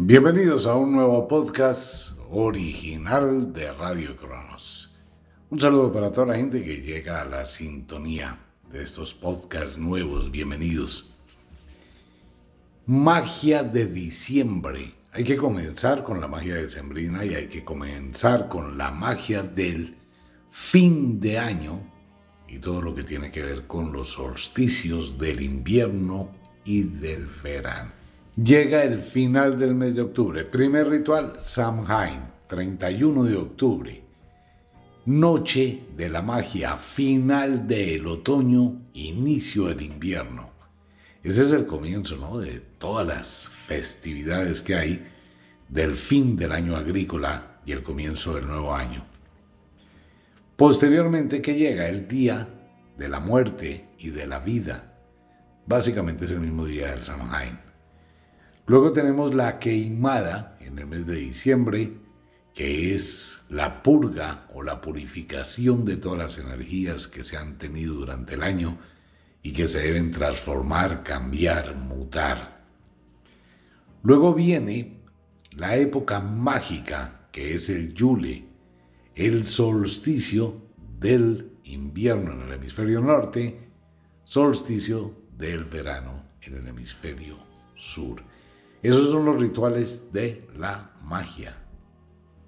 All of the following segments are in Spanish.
Bienvenidos a un nuevo podcast original de Radio Cronos. Un saludo para toda la gente que llega a la sintonía de estos podcasts nuevos. Bienvenidos. Magia de diciembre. Hay que comenzar con la magia de Sembrina y hay que comenzar con la magia del fin de año y todo lo que tiene que ver con los solsticios del invierno y del verano. Llega el final del mes de octubre. Primer ritual, Samhain, 31 de octubre. Noche de la magia, final del otoño, inicio del invierno. Ese es el comienzo ¿no? de todas las festividades que hay del fin del año agrícola y el comienzo del nuevo año. Posteriormente que llega el día de la muerte y de la vida. Básicamente es el mismo día del Samhain. Luego tenemos la queimada en el mes de diciembre, que es la purga o la purificación de todas las energías que se han tenido durante el año y que se deben transformar, cambiar, mutar. Luego viene la época mágica, que es el Yule, el solsticio del invierno en el hemisferio norte, solsticio del verano en el hemisferio sur. Esos son los rituales de la magia.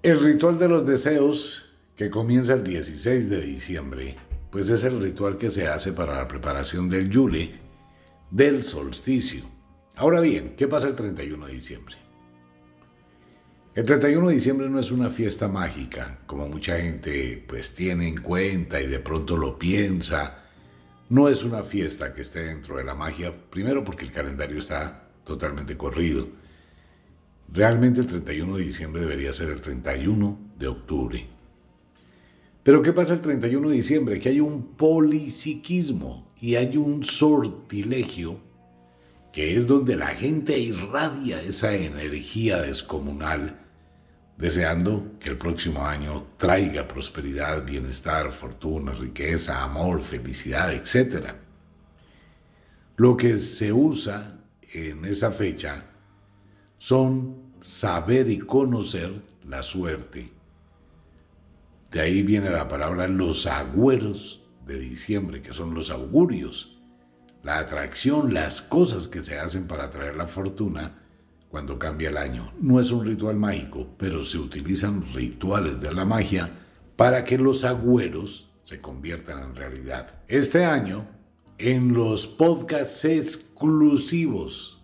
El ritual de los deseos, que comienza el 16 de diciembre, pues es el ritual que se hace para la preparación del Yule, del solsticio. Ahora bien, ¿qué pasa el 31 de diciembre? El 31 de diciembre no es una fiesta mágica, como mucha gente pues tiene en cuenta y de pronto lo piensa. No es una fiesta que esté dentro de la magia, primero porque el calendario está totalmente corrido. Realmente el 31 de diciembre debería ser el 31 de octubre. Pero ¿qué pasa el 31 de diciembre? Que hay un polipsiquismo y hay un sortilegio que es donde la gente irradia esa energía descomunal, deseando que el próximo año traiga prosperidad, bienestar, fortuna, riqueza, amor, felicidad, etc. Lo que se usa en esa fecha son saber y conocer la suerte de ahí viene la palabra los agüeros de diciembre, que son los augurios, la atracción, las cosas que se hacen para atraer la fortuna cuando cambia el año. No es un ritual mágico, pero se utilizan rituales de la magia para que los agüeros se conviertan en realidad. Este año, en los podcasts exclusivos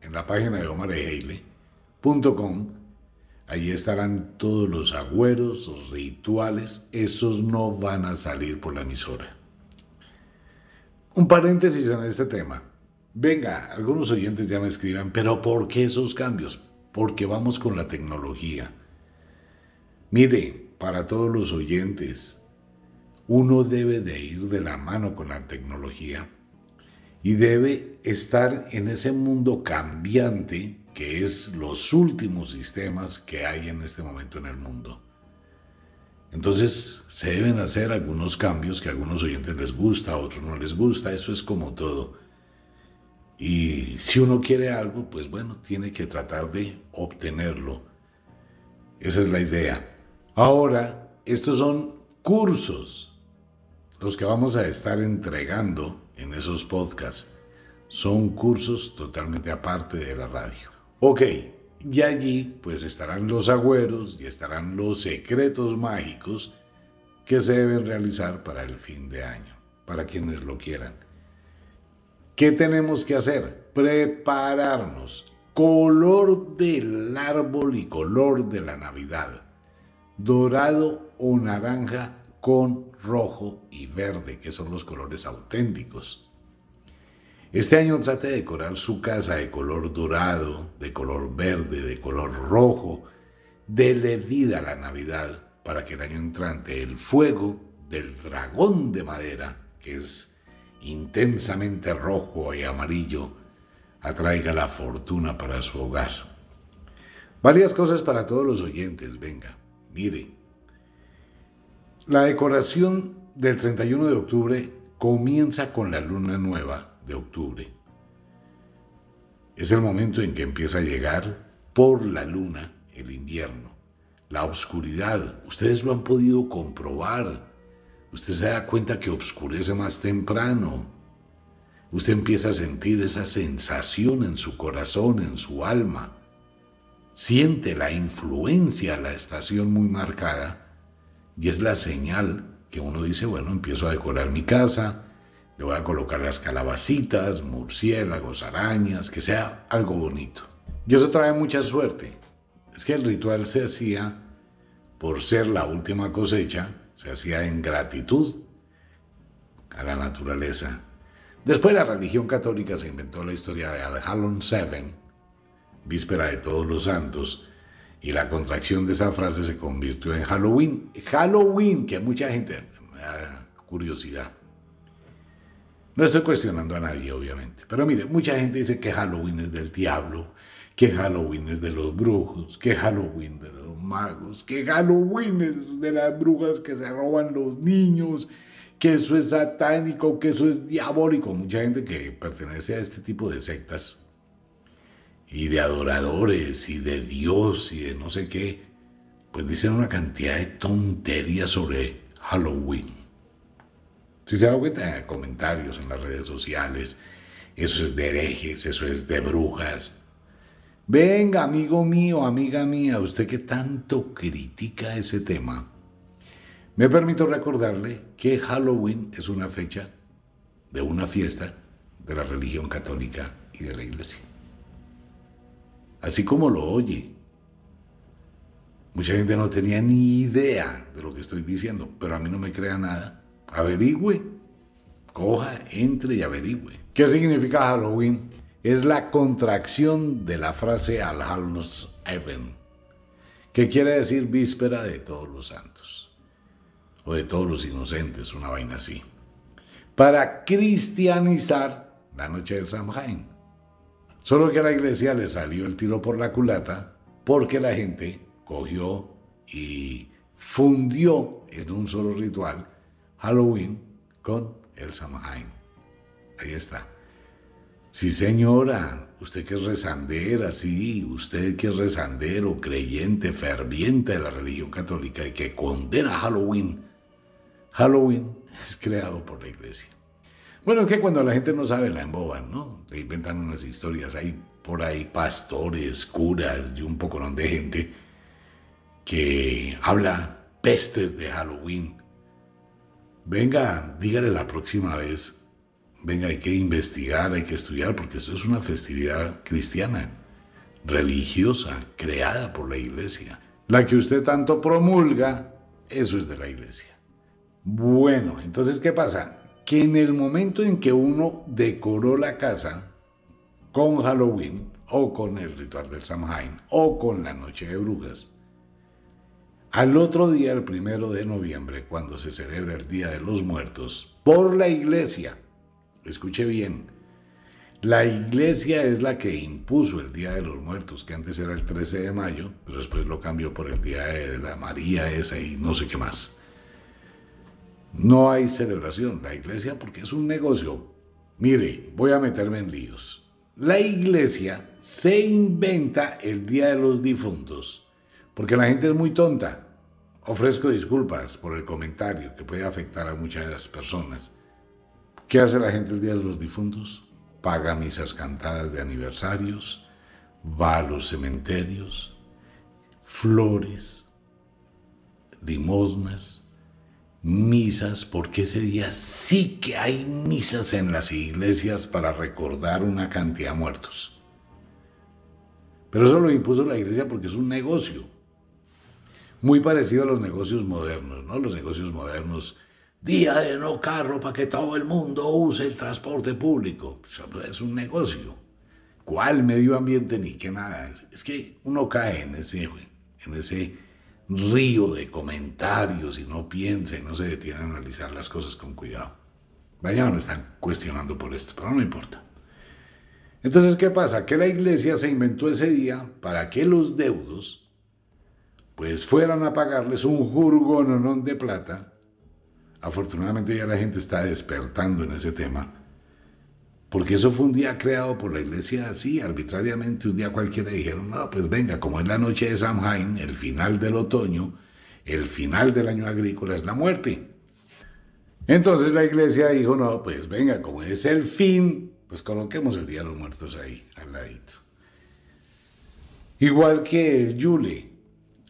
en la página de omareheile.com, Ahí estarán todos los agüeros, rituales, esos no van a salir por la emisora. Un paréntesis en este tema. Venga, algunos oyentes ya me escriban, pero ¿por qué esos cambios? Porque vamos con la tecnología. Mire, para todos los oyentes, uno debe de ir de la mano con la tecnología y debe estar en ese mundo cambiante que es los últimos sistemas que hay en este momento en el mundo. Entonces se deben hacer algunos cambios que a algunos oyentes les gusta, a otros no les gusta, eso es como todo. Y si uno quiere algo, pues bueno, tiene que tratar de obtenerlo. Esa es la idea. Ahora, estos son cursos, los que vamos a estar entregando en esos podcasts. Son cursos totalmente aparte de la radio. Ok, y allí pues estarán los agüeros y estarán los secretos mágicos que se deben realizar para el fin de año, para quienes lo quieran. ¿Qué tenemos que hacer? Prepararnos. Color del árbol y color de la Navidad. Dorado o naranja con rojo y verde, que son los colores auténticos. Este año trate de decorar su casa de color dorado, de color verde, de color rojo. Dele vida a la Navidad para que el año entrante el fuego del dragón de madera, que es intensamente rojo y amarillo, atraiga la fortuna para su hogar. Varias cosas para todos los oyentes, venga, mire. La decoración del 31 de octubre comienza con la luna nueva de octubre. Es el momento en que empieza a llegar por la luna el invierno, la oscuridad. Ustedes lo han podido comprobar. Usted se da cuenta que oscurece más temprano. Usted empieza a sentir esa sensación en su corazón, en su alma. Siente la influencia, la estación muy marcada. Y es la señal que uno dice, bueno, empiezo a decorar mi casa, le voy a colocar las calabacitas, murciélagos, arañas, que sea algo bonito. Y eso trae mucha suerte. Es que el ritual se hacía por ser la última cosecha, se hacía en gratitud a la naturaleza. Después la religión católica se inventó la historia de Al Halloween Seven, víspera de todos los santos, y la contracción de esa frase se convirtió en Halloween. Halloween, que mucha gente me da curiosidad. No estoy cuestionando a nadie, obviamente. Pero mire, mucha gente dice que Halloween es del diablo, que Halloween es de los brujos, que Halloween de los magos, que Halloween es de las brujas que se roban los niños, que eso es satánico, que eso es diabólico. Mucha gente que pertenece a este tipo de sectas y de adoradores y de Dios y de no sé qué, pues dicen una cantidad de tonterías sobre Halloween. Si se da cuenta en comentarios en las redes sociales, eso es de herejes, eso es de brujas. Venga, amigo mío, amiga mía, usted que tanto critica ese tema, me permito recordarle que Halloween es una fecha de una fiesta de la religión católica y de la iglesia. Así como lo oye. Mucha gente no tenía ni idea de lo que estoy diciendo, pero a mí no me crea nada averigüe, coja, entre y averigüe. ¿Qué significa Halloween? Es la contracción de la frase Al Even, que quiere decir víspera de todos los santos, o de todos los inocentes, una vaina así, para cristianizar la noche del Samhain. Solo que a la iglesia le salió el tiro por la culata porque la gente cogió y fundió en un solo ritual Halloween con el Samhain. Ahí está. Sí, señora, usted que es rezandera, sí, usted que es rezandero, creyente, ferviente de la religión católica y que condena Halloween. Halloween es creado por la iglesia. Bueno, es que cuando la gente no sabe la emboban, ¿no? Le inventan unas historias. Hay por ahí pastores, curas y un poco de gente que habla pestes de Halloween venga, dígale la próxima vez, venga, hay que investigar, hay que estudiar, porque esto es una festividad cristiana, religiosa, creada por la iglesia. La que usted tanto promulga, eso es de la iglesia. Bueno, entonces, ¿qué pasa? Que en el momento en que uno decoró la casa con Halloween, o con el ritual del Samhain, o con la noche de brujas, al otro día, el primero de noviembre, cuando se celebra el Día de los Muertos, por la iglesia, escuche bien, la iglesia es la que impuso el Día de los Muertos, que antes era el 13 de mayo, pero después lo cambió por el Día de la María esa y no sé qué más. No hay celebración, la iglesia, porque es un negocio. Mire, voy a meterme en líos. La iglesia se inventa el Día de los Difuntos porque la gente es muy tonta. Ofrezco disculpas por el comentario que puede afectar a muchas personas. ¿Qué hace la gente el Día de los Difuntos? Paga misas cantadas de aniversarios, va a los cementerios, flores, limosnas, misas, porque ese día sí que hay misas en las iglesias para recordar una cantidad de muertos. Pero eso lo impuso la iglesia porque es un negocio muy parecido a los negocios modernos, ¿no? Los negocios modernos, día de no carro para que todo el mundo use el transporte público. Pues, es un negocio. ¿Cuál medio ambiente ni qué nada? Es que uno cae en ese, en ese río de comentarios y no piensa y no se detiene a analizar las cosas con cuidado. Mañana me están cuestionando por esto, pero no importa. Entonces, ¿qué pasa? Que la iglesia se inventó ese día para que los deudos pues fueran a pagarles un jurgononón de plata. Afortunadamente ya la gente está despertando en ese tema. Porque eso fue un día creado por la iglesia así, arbitrariamente. Un día cualquiera dijeron, no, pues venga, como es la noche de Samhain, el final del otoño, el final del año agrícola es la muerte. Entonces la iglesia dijo, no, pues venga, como es el fin, pues coloquemos el Día de los Muertos ahí, al ladito. Igual que el Yule.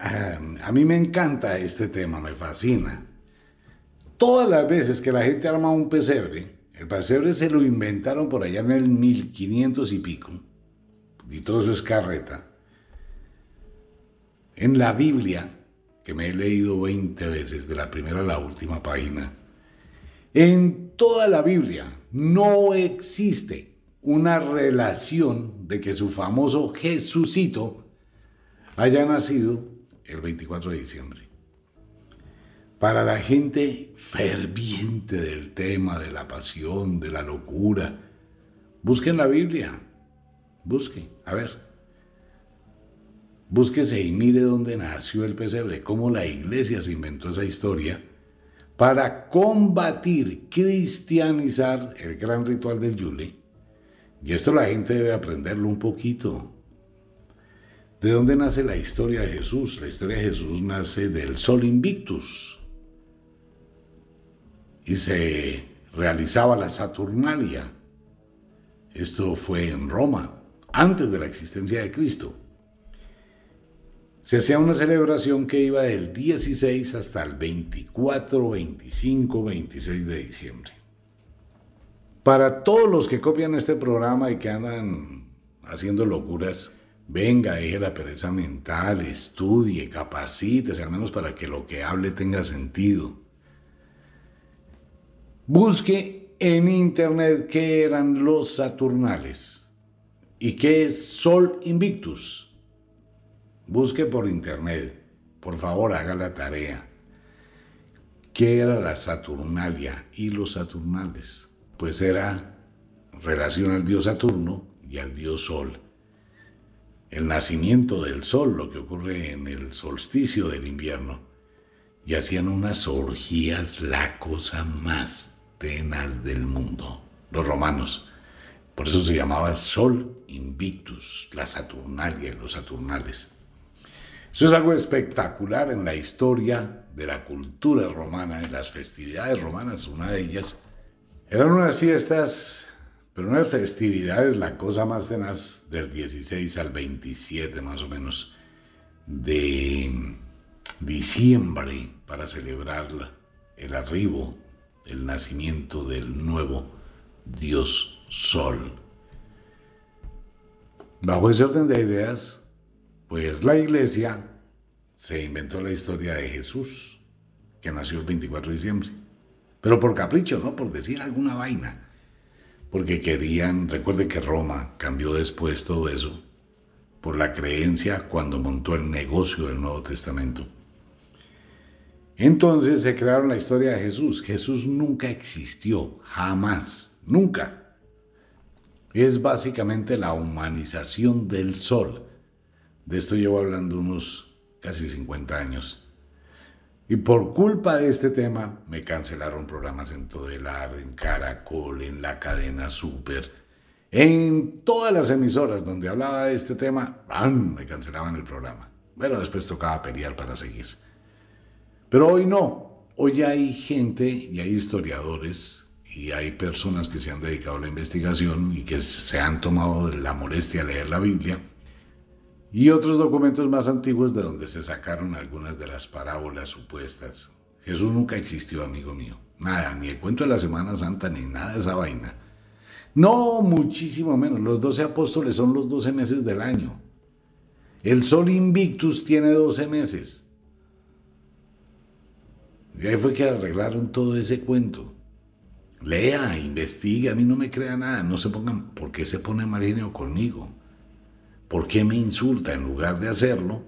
A mí me encanta este tema, me fascina. Todas las veces que la gente arma un pesebre, el pesebre se lo inventaron por allá en el 1500 y pico, y todo eso es carreta. En la Biblia, que me he leído 20 veces, de la primera a la última página, en toda la Biblia no existe una relación de que su famoso Jesucito haya nacido el 24 de diciembre. Para la gente ferviente del tema, de la pasión, de la locura, busquen la Biblia. Busque, a ver. Búsquese y mire dónde nació el pesebre, cómo la iglesia se inventó esa historia para combatir, cristianizar el gran ritual del Yule. Y esto la gente debe aprenderlo un poquito. ¿De dónde nace la historia de Jesús? La historia de Jesús nace del Sol Invictus. Y se realizaba la Saturnalia. Esto fue en Roma, antes de la existencia de Cristo. Se hacía una celebración que iba del 16 hasta el 24, 25, 26 de diciembre. Para todos los que copian este programa y que andan haciendo locuras, Venga, deje la pereza mental, estudie, capacítese, al menos para que lo que hable tenga sentido. Busque en internet qué eran los Saturnales y qué es Sol Invictus. Busque por internet, por favor haga la tarea. ¿Qué era la Saturnalia y los Saturnales? Pues era relación al dios Saturno y al dios Sol el nacimiento del sol, lo que ocurre en el solsticio del invierno, y hacían unas orgías la cosa más tenaz del mundo, los romanos. Por eso se llamaba Sol Invictus, la Saturnalia, los Saturnales. Eso es algo espectacular en la historia de la cultura romana, en las festividades romanas, una de ellas. Eran unas fiestas pero una festividad es la cosa más tenaz del 16 al 27 más o menos de diciembre para celebrar el arribo, el nacimiento del nuevo Dios Sol. Bajo ese orden de ideas, pues la iglesia se inventó la historia de Jesús, que nació el 24 de diciembre. Pero por capricho, ¿no? Por decir alguna vaina porque querían, recuerde que Roma cambió después todo eso, por la creencia cuando montó el negocio del Nuevo Testamento. Entonces se crearon la historia de Jesús. Jesús nunca existió, jamás, nunca. Es básicamente la humanización del sol. De esto llevo hablando unos casi 50 años. Y por culpa de este tema me cancelaron programas en Todelar, en Caracol, en la cadena Super, en todas las emisoras donde hablaba de este tema, ¡bam! me cancelaban el programa. Bueno, después tocaba pelear para seguir. Pero hoy no. Hoy hay gente y hay historiadores y hay personas que se han dedicado a la investigación y que se han tomado la molestia de leer la Biblia y otros documentos más antiguos de donde se sacaron algunas de las parábolas supuestas. Jesús nunca existió, amigo mío. Nada, ni el cuento de la Semana Santa, ni nada de esa vaina. No, muchísimo menos. Los doce apóstoles son los doce meses del año. El sol invictus tiene doce meses. Y ahí fue que arreglaron todo ese cuento. Lea, investigue, a mí no me crea nada. No se pongan, ¿por qué se pone Marineo conmigo? ¿Por qué me insulta? En lugar de hacerlo,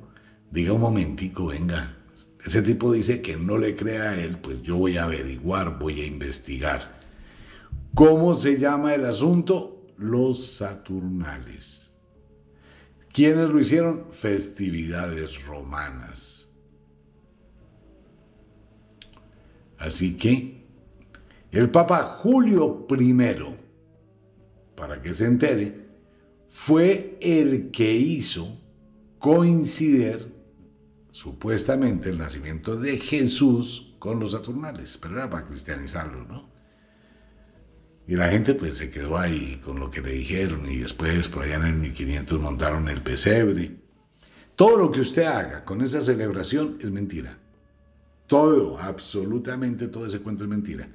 diga un momentico, venga, ese tipo dice que no le crea a él, pues yo voy a averiguar, voy a investigar. ¿Cómo se llama el asunto? Los Saturnales. ¿Quiénes lo hicieron? Festividades romanas. Así que el Papa Julio I para que se entere, fue el que hizo coincidir supuestamente el nacimiento de Jesús con los Saturnales, pero era para cristianizarlo, ¿no? Y la gente pues se quedó ahí con lo que le dijeron y después por allá en el 1500 montaron el pesebre. Todo lo que usted haga con esa celebración es mentira. Todo, absolutamente todo ese cuento es mentira.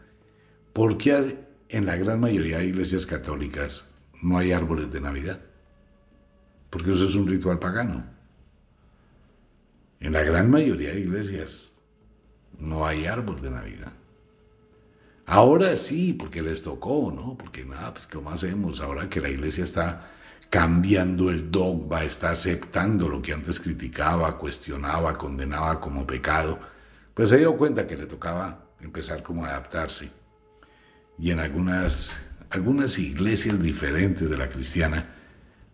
Porque en la gran mayoría de iglesias católicas no hay árboles de Navidad? Porque eso es un ritual pagano. En la gran mayoría de iglesias no hay árbol de Navidad. Ahora sí, porque les tocó, ¿no? Porque nada, pues ¿cómo hacemos? Ahora que la iglesia está cambiando el dogma, está aceptando lo que antes criticaba, cuestionaba, condenaba como pecado, pues se dio cuenta que le tocaba empezar como a adaptarse. Y en algunas, algunas iglesias diferentes de la cristiana,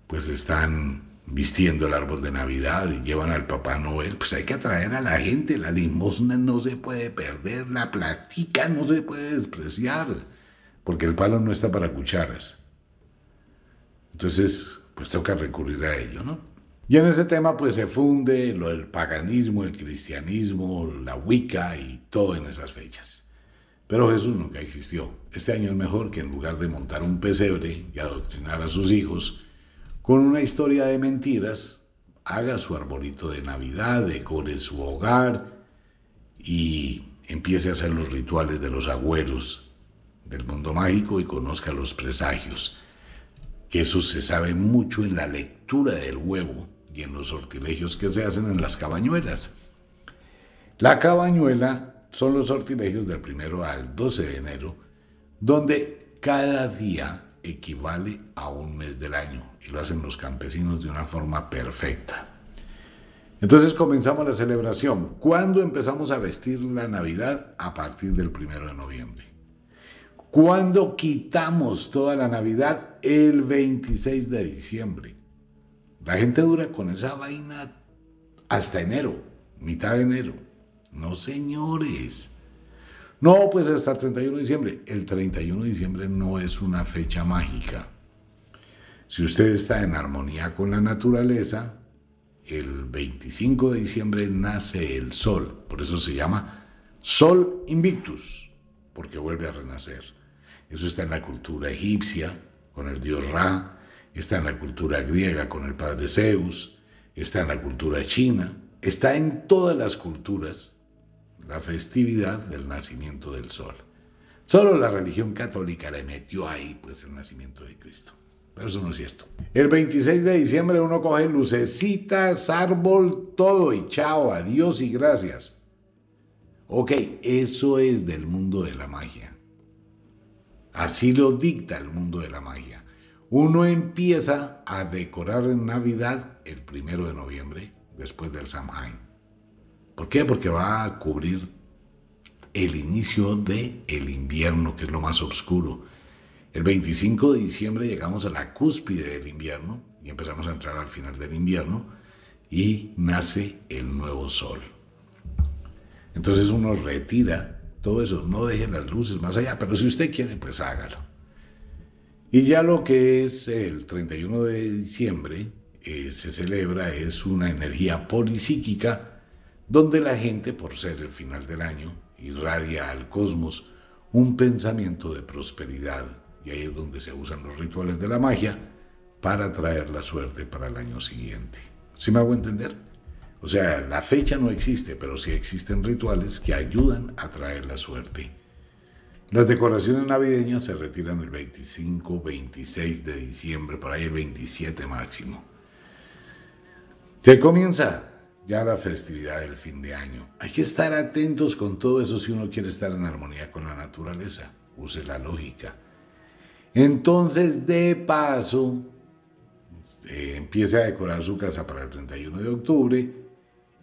pues están vistiendo el árbol de Navidad y llevan al Papá Noel, pues hay que atraer a la gente, la limosna no se puede perder, la platica no se puede despreciar, porque el palo no está para cucharas. Entonces, pues toca recurrir a ello, ¿no? Y en ese tema pues se funde lo del paganismo, el cristianismo, la Wicca y todo en esas fechas. Pero Jesús nunca existió. Este año es mejor que en lugar de montar un pesebre y adoctrinar a sus hijos, con una historia de mentiras, haga su arbolito de Navidad, decore su hogar y empiece a hacer los rituales de los agüeros del mundo mágico y conozca los presagios. Que eso se sabe mucho en la lectura del huevo y en los sortilegios que se hacen en las cabañuelas. La cabañuela son los sortilegios del primero al 12 de enero, donde cada día equivale a un mes del año y lo hacen los campesinos de una forma perfecta. Entonces comenzamos la celebración. ¿Cuándo empezamos a vestir la Navidad? A partir del primero de noviembre. ¿Cuándo quitamos toda la Navidad? El 26 de diciembre. La gente dura con esa vaina hasta enero, mitad de enero. No, señores. No, pues hasta el 31 de diciembre. El 31 de diciembre no es una fecha mágica. Si usted está en armonía con la naturaleza, el 25 de diciembre nace el sol. Por eso se llama Sol Invictus, porque vuelve a renacer. Eso está en la cultura egipcia, con el dios Ra, está en la cultura griega, con el padre Zeus, está en la cultura china, está en todas las culturas la festividad del nacimiento del sol. Solo la religión católica le metió ahí pues el nacimiento de Cristo. Pero eso no es cierto. El 26 de diciembre uno coge lucecitas, árbol, todo y chao, adiós y gracias. Ok, eso es del mundo de la magia. Así lo dicta el mundo de la magia. Uno empieza a decorar en Navidad el primero de noviembre, después del Samhain. ¿Por qué? Porque va a cubrir el inicio del el invierno, que es lo más oscuro. El 25 de diciembre llegamos a la cúspide del invierno y empezamos a entrar al final del invierno y nace el nuevo sol. Entonces uno retira todo eso, no deje las luces más allá, pero si usted quiere, pues hágalo. Y ya lo que es el 31 de diciembre eh, se celebra es una energía polipsíquica donde la gente, por ser el final del año, irradia al cosmos un pensamiento de prosperidad, y ahí es donde se usan los rituales de la magia para traer la suerte para el año siguiente. ¿Sí me hago entender? O sea, la fecha no existe, pero sí existen rituales que ayudan a traer la suerte. Las decoraciones navideñas se retiran el 25, 26 de diciembre, por ahí el 27 máximo. ¿Qué comienza? ya la festividad del fin de año. Hay que estar atentos con todo eso si uno quiere estar en armonía con la naturaleza. Use la lógica. Entonces, de paso, eh, empiece a decorar su casa para el 31 de octubre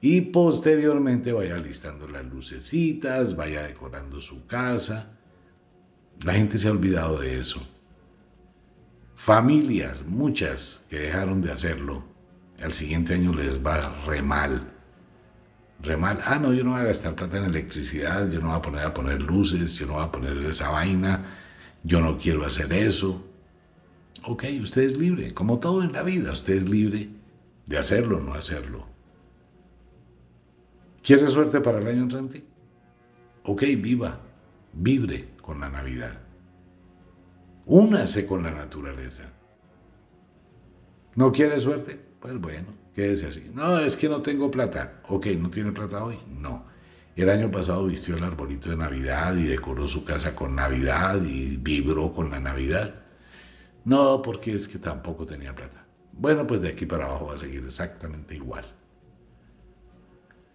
y posteriormente vaya listando las lucecitas, vaya decorando su casa. La gente se ha olvidado de eso. Familias, muchas que dejaron de hacerlo, al siguiente año les va re mal. Re. Ah, no, yo no voy a gastar plata en electricidad, yo no voy a poner a poner luces, yo no voy a poner esa vaina, yo no quiero hacer eso. Ok, usted es libre, como todo en la vida, usted es libre de hacerlo o no hacerlo. ¿Quiere suerte para el año entrante? Ok, viva, vibre con la Navidad. Únase con la naturaleza. ¿No quiere suerte? Pues bueno, quédese así. No, es que no tengo plata. Ok, ¿no tiene plata hoy? No. El año pasado vistió el arbolito de Navidad y decoró su casa con Navidad y vibró con la Navidad. No, porque es que tampoco tenía plata. Bueno, pues de aquí para abajo va a seguir exactamente igual.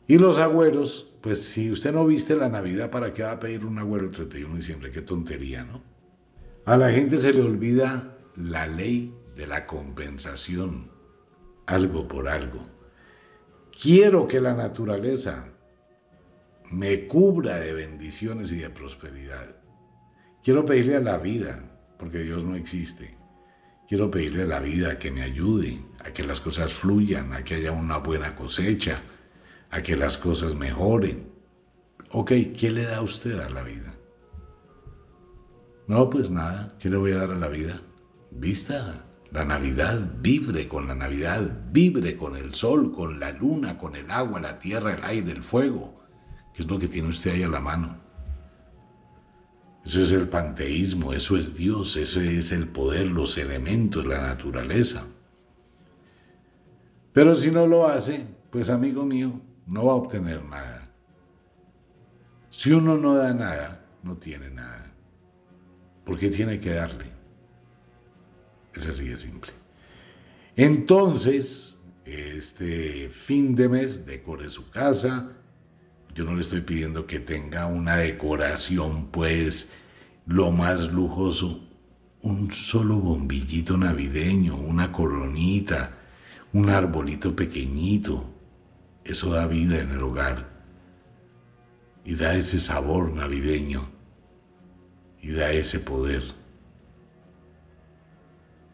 Y los agüeros, pues si usted no viste la Navidad, ¿para qué va a pedir un agüero el 31 de diciembre? Qué tontería, ¿no? A la gente se le olvida la ley de la compensación, algo por algo. Quiero que la naturaleza me cubra de bendiciones y de prosperidad. Quiero pedirle a la vida, porque Dios no existe. Quiero pedirle a la vida que me ayude, a que las cosas fluyan, a que haya una buena cosecha, a que las cosas mejoren. Ok, ¿qué le da usted a la vida? No, pues nada, ¿qué le voy a dar a la vida? Vista, la Navidad, vibre con la Navidad, vibre con el sol, con la luna, con el agua, la tierra, el aire, el fuego, que es lo que tiene usted ahí a la mano. Eso es el panteísmo, eso es Dios, eso es el poder, los elementos, la naturaleza. Pero si no lo hace, pues amigo mío, no va a obtener nada. Si uno no da nada, no tiene nada. ¿Por qué tiene que darle? Es así de simple. Entonces, este fin de mes, decore su casa. Yo no le estoy pidiendo que tenga una decoración, pues, lo más lujoso. Un solo bombillito navideño, una coronita, un arbolito pequeñito, eso da vida en el hogar y da ese sabor navideño y da ese poder.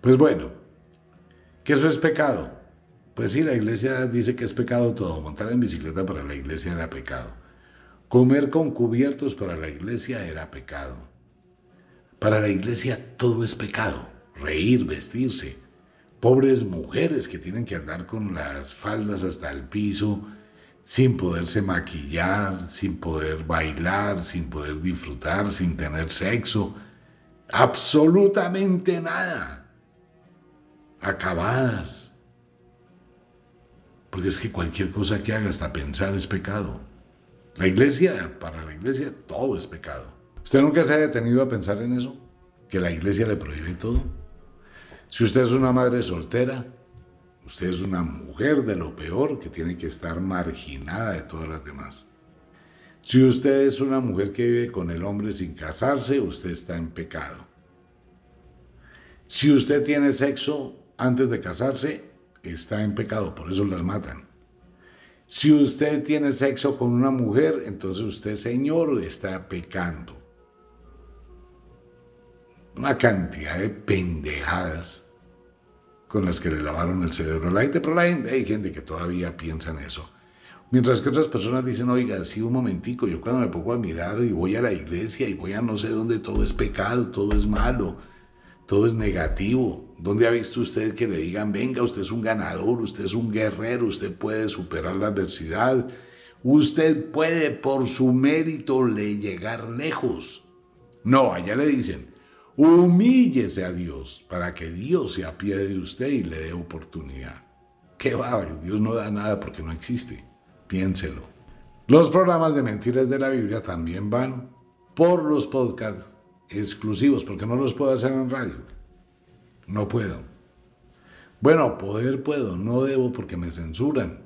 Pues bueno, ¿que eso es pecado? Pues sí, la iglesia dice que es pecado todo. Montar en bicicleta para la iglesia era pecado. Comer con cubiertos para la iglesia era pecado. Para la iglesia todo es pecado. Reír, vestirse, pobres mujeres que tienen que andar con las faldas hasta el piso, sin poderse maquillar, sin poder bailar, sin poder disfrutar, sin tener sexo, absolutamente nada, acabadas. Porque es que cualquier cosa que haga hasta pensar es pecado. La iglesia, para la iglesia, todo es pecado. ¿Usted nunca se ha detenido a pensar en eso? ¿Que la iglesia le prohíbe todo? Si usted es una madre soltera, usted es una mujer de lo peor que tiene que estar marginada de todas las demás. Si usted es una mujer que vive con el hombre sin casarse, usted está en pecado. Si usted tiene sexo antes de casarse, está en pecado, por eso las matan. Si usted tiene sexo con una mujer, entonces usted, señor, está pecando. Una cantidad de pendejadas con las que le lavaron el cerebro a la gente, pero la gente, hay gente que todavía piensa en eso. Mientras que otras personas dicen, oiga, sí, un momentico, yo cuando me pongo a mirar y voy a la iglesia y voy a no sé dónde, todo es pecado, todo es malo, todo es negativo. ¿Dónde ha visto usted que le digan, venga, usted es un ganador, usted es un guerrero, usted puede superar la adversidad, usted puede por su mérito le llegar lejos? No, allá le dicen, Humíllese a Dios para que Dios se apiade de usted y le dé oportunidad. Qué va, Dios no da nada porque no existe. Piénselo. Los programas de mentiras de la Biblia también van por los podcasts exclusivos, porque no los puedo hacer en radio. No puedo. Bueno, poder puedo, no debo porque me censuran.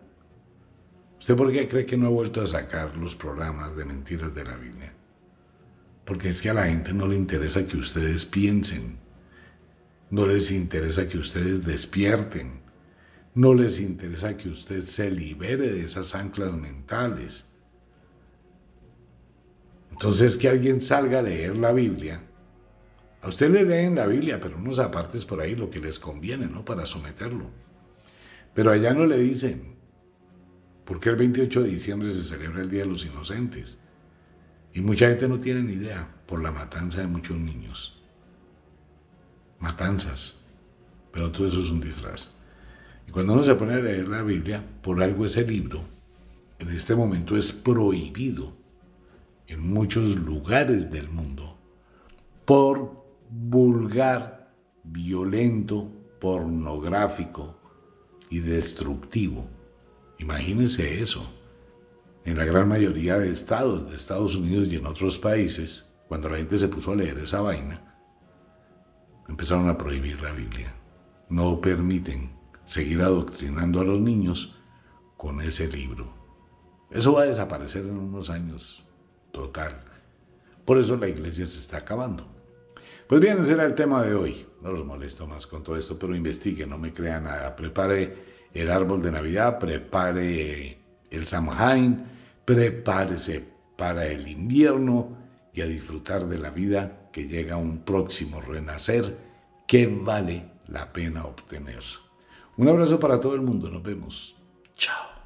¿Usted por qué cree que no he vuelto a sacar los programas de mentiras de la Biblia? Porque es que a la gente no le interesa que ustedes piensen, no les interesa que ustedes despierten, no les interesa que usted se libere de esas anclas mentales. Entonces que alguien salga a leer la Biblia. A usted le leen la Biblia, pero unos apartes por ahí lo que les conviene, ¿no? Para someterlo. Pero allá no le dicen, ¿por qué el 28 de diciembre se celebra el Día de los Inocentes? Y mucha gente no tiene ni idea por la matanza de muchos niños. Matanzas. pero todo eso es un disfraz. Y cuando uno se pone a leer la Biblia, por algo ese libro en este momento es prohibido en muchos lugares del mundo por vulgar, violento, pornográfico y destructivo. Imagínense eso. En la gran mayoría de estados, de Estados Unidos y en otros países, cuando la gente se puso a leer esa vaina, empezaron a prohibir la Biblia. No permiten seguir adoctrinando a los niños con ese libro. Eso va a desaparecer en unos años, total. Por eso la iglesia se está acabando. Pues bien, ese era el tema de hoy. No los molesto más con todo esto, pero investigue, no me crea nada. Prepare el árbol de Navidad, prepare el Samhain, prepárese para el invierno y a disfrutar de la vida que llega un próximo renacer que vale la pena obtener. Un abrazo para todo el mundo, nos vemos. Chao.